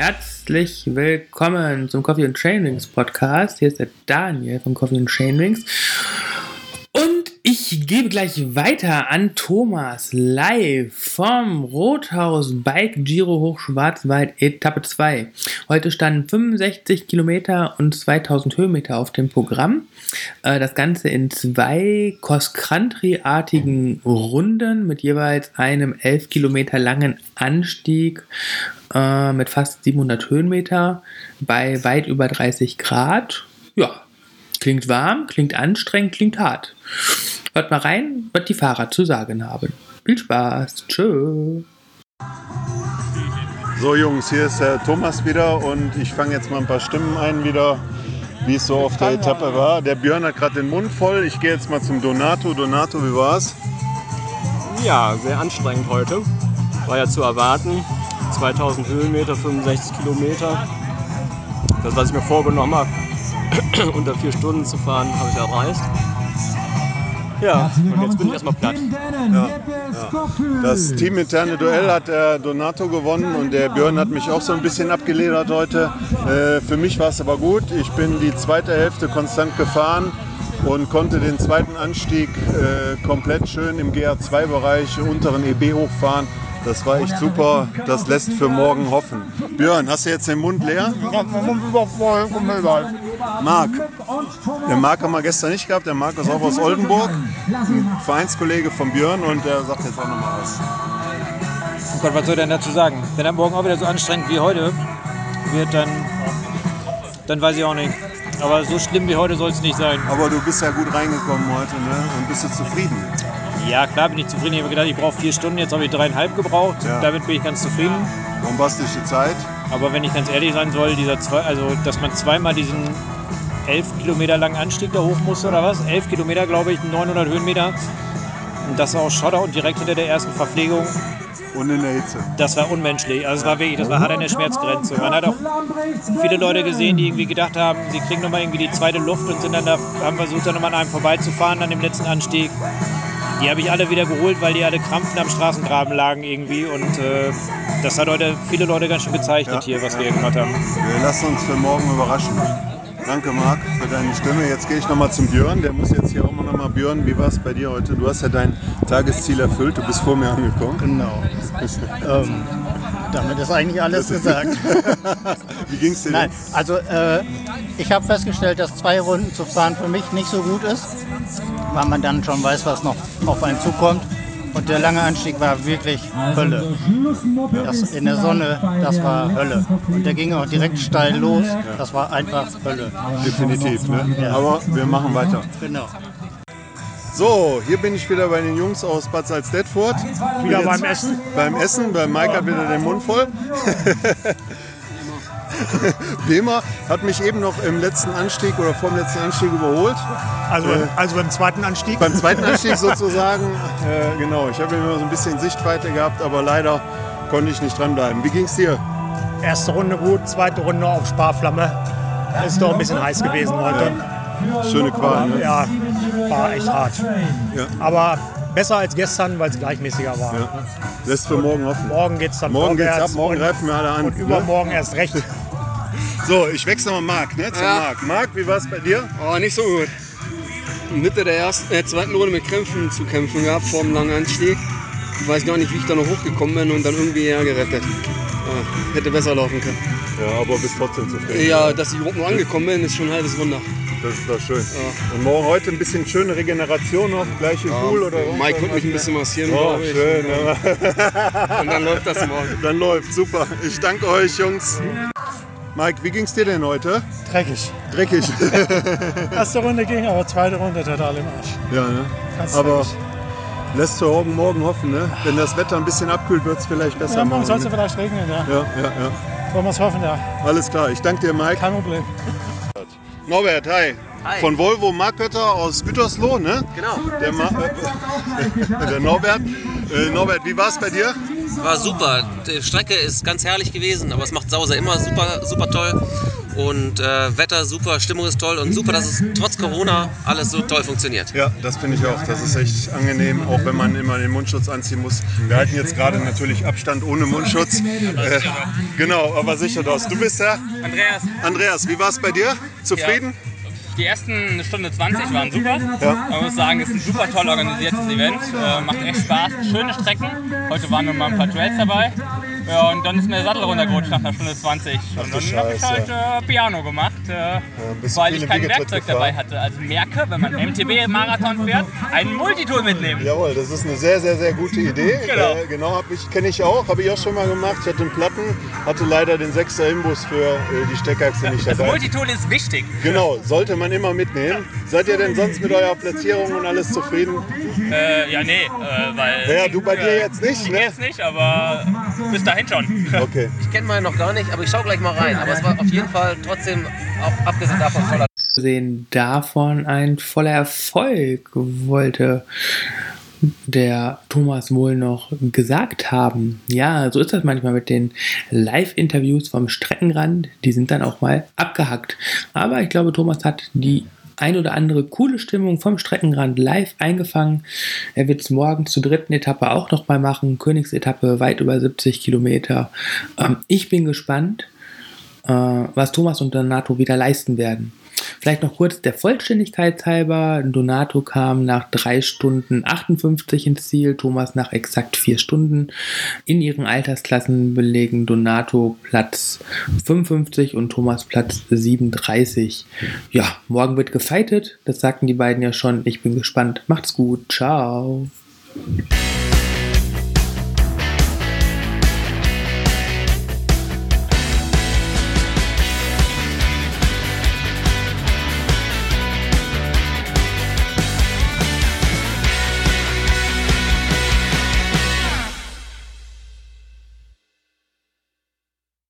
Herzlich willkommen zum Coffee and Chainwings Podcast. Hier ist der Daniel von Coffee and. Und ich gebe gleich weiter an Thomas live vom Rothaus Bike Giro Hochschwarzwald Etappe 2. Heute standen 65 Kilometer und 2000 Höhenmeter auf dem Programm. Äh, Das Ganze in zwei Cross-Country-artigen Runden mit jeweils einem 11 Kilometer langen Anstieg äh, mit fast 700 Höhenmeter bei weit über 30 Grad. Ja, klingt warm, klingt anstrengend, klingt hart. Hört mal rein, was die Fahrer zu sagen haben. Viel Spaß. Tschö. So Jungs, hier ist der Thomas wieder und ich fange jetzt mal ein paar Stimmen ein wieder, wie es so auf der Etappe war. Der Björn hat gerade den Mund voll. Ich gehe jetzt mal zum Donato. Donato, wie war's? Ja, sehr anstrengend heute. War ja zu erwarten. 2000 Höhenmeter, 65 Kilometer. Das, was ich mir vorgenommen habe, unter vier Stunden zu fahren, habe ich erreicht. Ja, und jetzt bin ich erstmal platt. Das teaminterne Duell hat der Donato gewonnen und der Björn hat mich auch so ein bisschen abgeledert heute. Äh, für mich war es aber gut. Ich bin die zweite Hälfte konstant gefahren und konnte den zweiten Anstieg äh, komplett schön im GR2-Bereich unteren EB hochfahren. Das war echt super. Das lässt für morgen hoffen. Björn, hast du jetzt den Mund leer? Marc. Der Marc haben wir gestern nicht gehabt. Der Marc ist auch aus Oldenburg. Ein Vereinskollege von Björn und der sagt jetzt auch nochmal was. Oh Gott, was soll er denn dazu sagen? Wenn er morgen auch wieder so anstrengend wie heute wird, dann, dann weiß ich auch nicht. Aber so schlimm wie heute soll es nicht sein. Aber du bist ja gut reingekommen heute ne? und bist du zufrieden? Ja, klar bin ich zufrieden. Ich habe gedacht, ich brauche vier Stunden, jetzt habe ich dreieinhalb gebraucht. Ja. Damit bin ich ganz zufrieden. Bombastische Zeit. Aber wenn ich ganz ehrlich sein soll, dieser zwei, also dass man zweimal diesen elf Kilometer langen Anstieg da hoch musste oder was? Elf Kilometer, glaube ich, 900 Höhenmeter. Und das war auch Schotter und direkt hinter der ersten Verpflegung. Und in der Hitze. Das war unmenschlich. Also es war wirklich, das war hart an der Schmerzgrenze. Man hat auch viele Leute gesehen, die irgendwie gedacht haben, sie kriegen nochmal irgendwie die zweite Luft und sind dann da, haben versucht, dann nochmal an einem vorbeizufahren an dem letzten Anstieg. Die habe ich alle wieder geholt, weil die alle krampfen am Straßengraben lagen irgendwie. Und äh, das hat heute viele Leute ganz schön gezeichnet Ja. hier, was wir hier gemacht haben. Wir lassen uns für morgen überraschen. Danke, Marc, für deine Stimme. Jetzt gehe ich nochmal zum Björn. Der muss jetzt hier auch mal nochmal. Björn, wie war es bei dir heute? Du hast ja dein Tagesziel erfüllt. Du bist vor mir angekommen. Genau. ähm, damit ist eigentlich alles gesagt. Wie ging es dir Nein, denn? also äh, ich habe festgestellt, dass zwei Runden zu fahren für mich nicht so gut ist, weil man dann schon weiß, was noch auf einen zukommt. Und der lange Anstieg war wirklich Hölle. Das in der Sonne, das war Hölle. Und der ging auch direkt steil los. Das war einfach Hölle. Definitiv. Ne? Ja. Aber wir machen weiter. Genau. So, hier bin ich wieder bei den Jungs aus Bad Salzdetfurt. Wieder beim Essen? Beim Essen, bei Mike hat wieder den Mund voll. Bema hat mich eben noch im letzten Anstieg oder vor dem letzten Anstieg überholt. Also, Äh, also beim zweiten Anstieg. Beim zweiten Anstieg sozusagen. Äh, genau, ich habe immer so ein bisschen Sichtweite gehabt, aber leider konnte ich nicht dranbleiben. Wie ging es dir? Erste Runde gut, zweite Runde auf Sparflamme. Ist doch ein bisschen heiß gewesen heute. Schöne Qual. Ne? Ja, war echt hart. Ja. Aber besser als gestern, weil es gleichmäßiger war. Ja. Lässt für morgen hoffen. Morgen geht es dann Morgen geht's ab, morgen greifen wir alle an. und ne? übermorgen erst recht. So, ich wechsle mal Marc, ne? Zum Ja. Marc. Marc, wie war es bei dir? Oh, nicht so gut. Mitte der ersten, äh, zweiten Runde mit Krämpfen zu kämpfen gehabt vor dem langen Anstieg. Ich weiß gar nicht, wie ich da noch hochgekommen bin und dann irgendwie hergerettet. Ja, hätte besser laufen können. Ja, aber bist trotzdem zufrieden. Ja, dass ich überhaupt noch angekommen bin, ist schon ein halbes Wunder. Das ist doch schön. Und morgen heute ein bisschen schöne Regeneration noch, gleiche Pool oder was? Mike wird mich ein bisschen massieren, Oh, glaube ich. schön. Ja. Und dann läuft das morgen. Dann läuft, super. Ich danke euch, Jungs. Mike, wie ging's dir denn heute? Dreckig. Dreckig. Erste Runde ging, aber zweite Runde total im Arsch. ja, ne? Ganz Aber dreckig. lässt für morgen, morgen hoffen, ne? Wenn das Wetter ein bisschen abkühlt, wird es vielleicht besser Ja, morgen soll es Ne? vielleicht regnen, ja. Ja, ja, ja. Wollen wir es hoffen, ja. Alles klar. Ich danke dir, Mike. Kein Problem. Norbert, hi. Von Volvo Markötter aus Gütersloh, ne? Genau. Der, Ma äh, der Norbert. Äh, Norbert, wie war es bei dir? War super. Die Strecke ist ganz herrlich gewesen, aber es macht Sauser immer super, super toll. Und äh, Wetter super, Stimmung ist toll und super, dass es trotz Corona alles so toll funktioniert. Ja, das finde ich auch. Das ist echt angenehm, auch wenn man immer den Mundschutz anziehen muss. Wir halten jetzt gerade natürlich Abstand ohne Mundschutz. Äh, genau, aber sicher das. Du bist der? Andreas, Andreas, wie war es bei dir? Zufrieden? Die ersten Stunde 20 waren super. Ja. Man muss sagen, es ist ein super toll organisiertes Event. Äh, macht echt Spaß. Schöne Strecken. Heute waren nur mal ein paar Trails dabei. Ja, und dann ist mir der Sattel runtergerutscht nach einer Stunde 20. Und dann habe ich halt äh, Piano gemacht, äh, bist weil ich kein Werkzeug dabei hatte. Also merke, wenn man MTB-Marathon fährt, ein Multitool mitnehmen. Jawohl, das ist eine sehr, sehr, sehr gute Idee. Genau. Äh, genau, kenne ich auch, habe ich auch schon mal gemacht. Ich hatte einen Platten, hatte leider den 6er Imbus für äh, die Steckachse nicht Das dabei. Multitool ist wichtig. Genau, sollte man immer mitnehmen. Seid ihr denn sonst mit eurer Platzierung und alles zufrieden? Äh, ja, nee, äh, weil. Ja, du bei dir jetzt nicht, Ich ne? jetzt nicht, aber bis dahin schon. Okay. Ich kenne meinen noch gar nicht, aber ich schaue gleich mal rein. Aber es war auf jeden Fall trotzdem, auch abgesehen davon, toller Abgesehen davon ein voller Erfolg wollte der Thomas wohl noch gesagt haben. Ja, so ist das manchmal mit den Live-Interviews vom Streckenrand. Die sind dann auch mal abgehackt. Aber ich glaube, Thomas hat die ein oder andere coole Stimmung vom Streckenrand live eingefangen. Er wird es morgen zur dritten Etappe auch noch mal machen. Königsetappe weit über 70 Kilometer. Ähm, ich bin gespannt, äh, was Thomas und Donato wieder leisten werden. Vielleicht noch kurz der Vollständigkeit halber. Donato kam nach 3 Stunden 58 ins Ziel, Thomas nach exakt 4 Stunden. In ihren Altersklassen belegen Donato Platz 55 und Thomas Platz 37. Ja, morgen wird gefeitet. Das sagten die beiden ja schon. Ich bin gespannt. Macht's gut. Ciao.